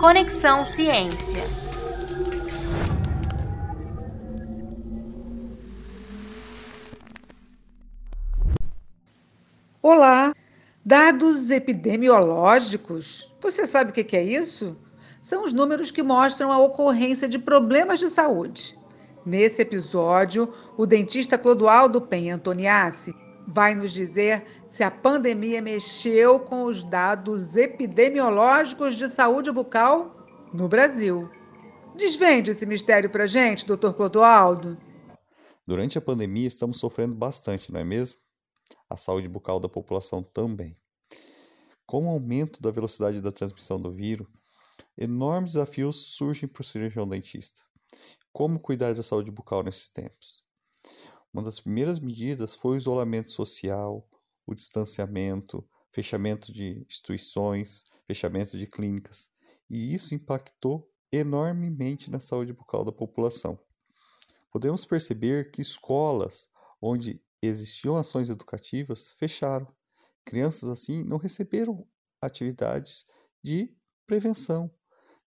Conexão Ciência. Olá! Dados epidemiológicos. Você sabe o que é isso? São os números que mostram a ocorrência de problemas de saúde. Nesse episódio, o dentista Clodoaldo Penha Antoniassi vai nos dizer se a pandemia mexeu com os dados epidemiológicos de saúde bucal no Brasil. Desvende esse mistério para gente, doutor Clodoaldo. Durante a pandemia, estamos sofrendo bastante, não é mesmo? A saúde bucal da população também. Com o aumento da velocidade da transmissão do vírus, enormes desafios surgem para o cirurgião dentista. Como cuidar da saúde bucal nesses tempos? Uma das primeiras medidas foi o isolamento social, o distanciamento, fechamento de instituições, fechamento de clínicas, e isso impactou enormemente na saúde bucal da população. Podemos perceber que escolas onde existiam ações educativas fecharam. Crianças assim não receberam atividades de prevenção,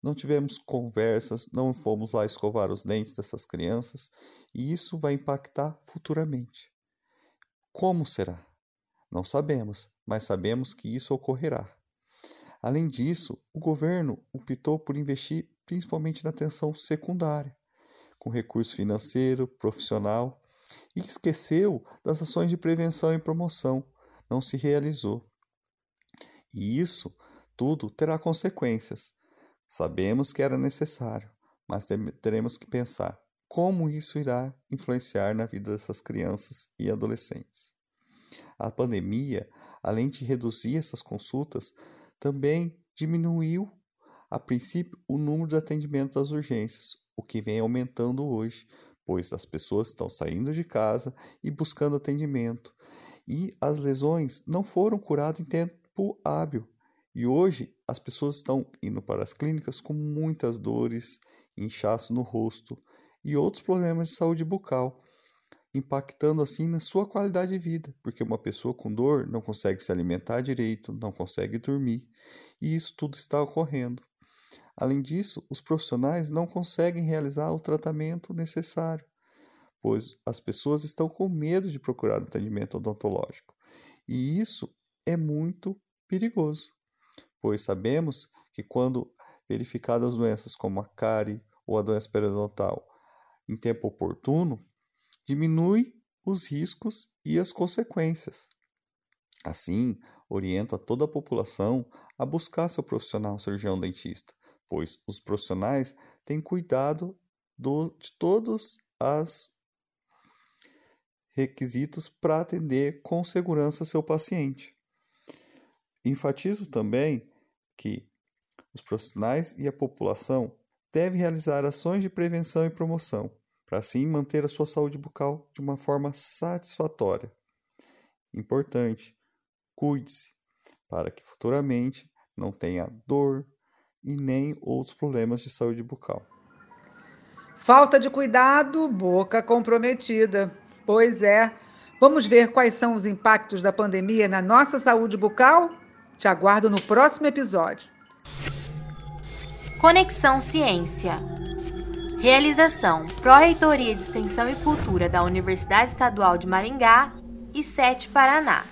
não tivemos conversas, não fomos lá escovar os dentes dessas crianças e isso vai impactar futuramente. Como será? Não sabemos, mas sabemos que isso ocorrerá. Além disso, o governo optou por investir principalmente na atenção secundária, com recurso financeiro, profissional, e esqueceu das ações de prevenção e promoção, não se realizou. E isso tudo terá consequências Sabemos que era necessário, mas teremos que pensar como isso irá influenciar na vida dessas crianças e adolescentes. A pandemia, além de reduzir essas consultas, também diminuiu, a princípio, o número de atendimentos às urgências, o que vem aumentando hoje, pois as pessoas estão saindo de casa e buscando atendimento, e as lesões não foram curadas em tempo hábil, e hoje as pessoas estão indo para as clínicas com muitas dores, inchaço no rosto e outros problemas de saúde bucal, impactando assim na sua qualidade de vida, porque uma pessoa com dor não consegue se alimentar direito, não consegue dormir, e isso tudo está ocorrendo. Além disso, os profissionais não conseguem realizar o tratamento necessário, pois as pessoas estão com medo de procurar atendimento odontológico, e isso é muito perigoso pois sabemos que quando verificadas doenças como a cárie ou a doença periodontal em tempo oportuno, diminui os riscos e as consequências. Assim, oriento a toda a população a buscar seu profissional cirurgião dentista, pois os profissionais têm cuidado do, de todos os requisitos para atender com segurança seu paciente. Enfatizo também que os profissionais e a população devem realizar ações de prevenção e promoção, para assim manter a sua saúde bucal de uma forma satisfatória. Importante, cuide-se, para que futuramente não tenha dor e nem outros problemas de saúde bucal. Falta de cuidado, boca comprometida. Pois é. Vamos ver quais são os impactos da pandemia na nossa saúde bucal? Te aguardo no próximo episódio. Conexão Ciência. Realização: Pró-Reitoria de Extensão e Cultura da Universidade Estadual de Maringá e Sete Paraná.